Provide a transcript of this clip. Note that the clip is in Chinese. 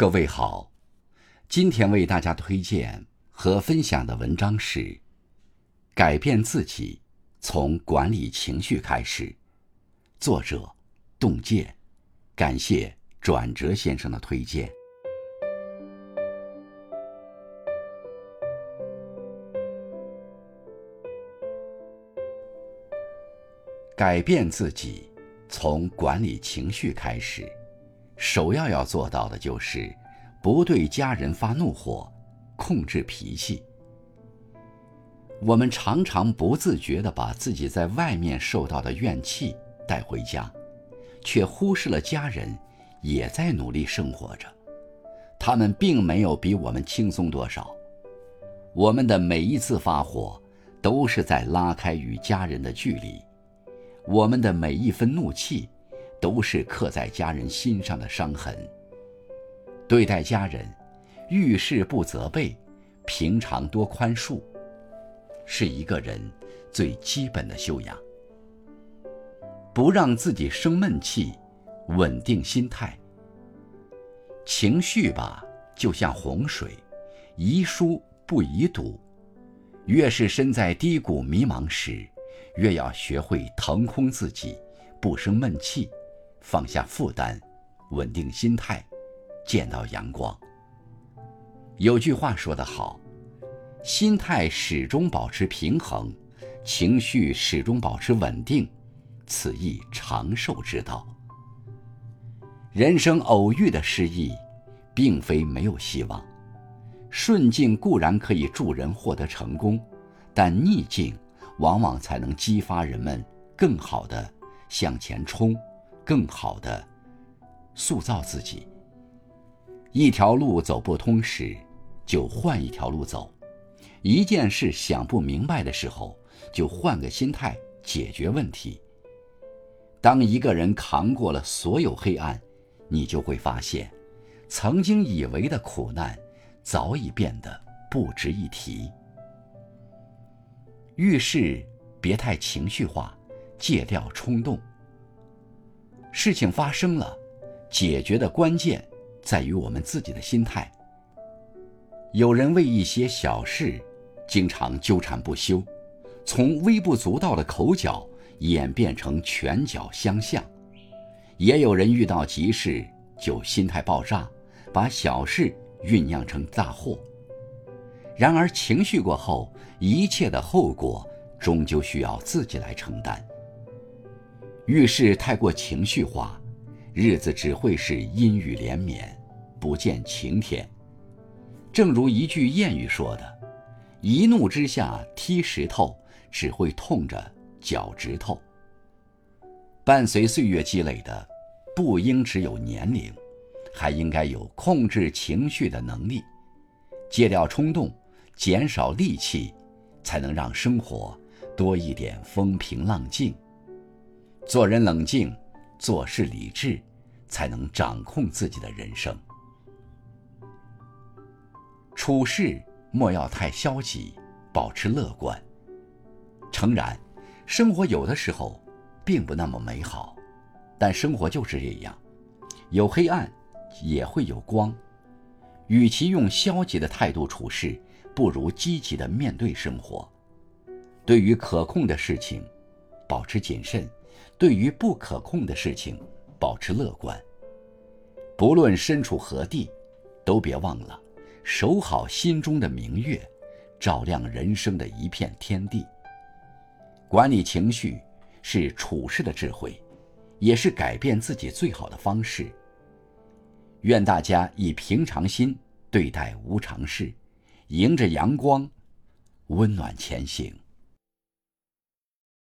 各位好，今天为大家推荐和分享的文章是《改变自己，从管理情绪开始》，作者洞见，感谢转折先生的推荐。改变自己。从管理情绪开始，首要要做到的就是不对家人发怒火，控制脾气。我们常常不自觉地把自己在外面受到的怨气带回家，却忽视了家人也在努力生活着，他们并没有比我们轻松多少。我们的每一次发火，都是在拉开与家人的距离。我们的每一分怒气，都是刻在家人心上的伤痕。对待家人，遇事不责备，平常多宽恕，是一个人最基本的修养。不让自己生闷气，稳定心态。情绪吧，就像洪水，宜疏不宜堵。越是身在低谷迷茫时，越要学会腾空自己，不生闷气，放下负担，稳定心态，见到阳光。有句话说得好：“心态始终保持平衡，情绪始终保持稳定，此亦长寿之道。”人生偶遇的失意，并非没有希望。顺境固然可以助人获得成功，但逆境。往往才能激发人们更好的向前冲，更好的塑造自己。一条路走不通时，就换一条路走；一件事想不明白的时候，就换个心态解决问题。当一个人扛过了所有黑暗，你就会发现，曾经以为的苦难，早已变得不值一提。遇事别太情绪化，戒掉冲动。事情发生了，解决的关键在于我们自己的心态。有人为一些小事经常纠缠不休，从微不足道的口角演变成拳脚相向；也有人遇到急事就心态爆炸，把小事酝酿成大祸。然而，情绪过后，一切的后果终究需要自己来承担。遇事太过情绪化，日子只会是阴雨连绵，不见晴天。正如一句谚语说的：“一怒之下踢石头，只会痛着脚趾头。”伴随岁月积累的，不应只有年龄，还应该有控制情绪的能力，戒掉冲动。减少戾气，才能让生活多一点风平浪静。做人冷静，做事理智，才能掌控自己的人生。处事莫要太消极，保持乐观。诚然，生活有的时候并不那么美好，但生活就是这样，有黑暗，也会有光。与其用消极的态度处事，不如积极的面对生活，对于可控的事情，保持谨慎；对于不可控的事情，保持乐观。不论身处何地，都别忘了守好心中的明月，照亮人生的一片天地。管理情绪是处事的智慧，也是改变自己最好的方式。愿大家以平常心对待无常事。迎着阳光，温暖前行。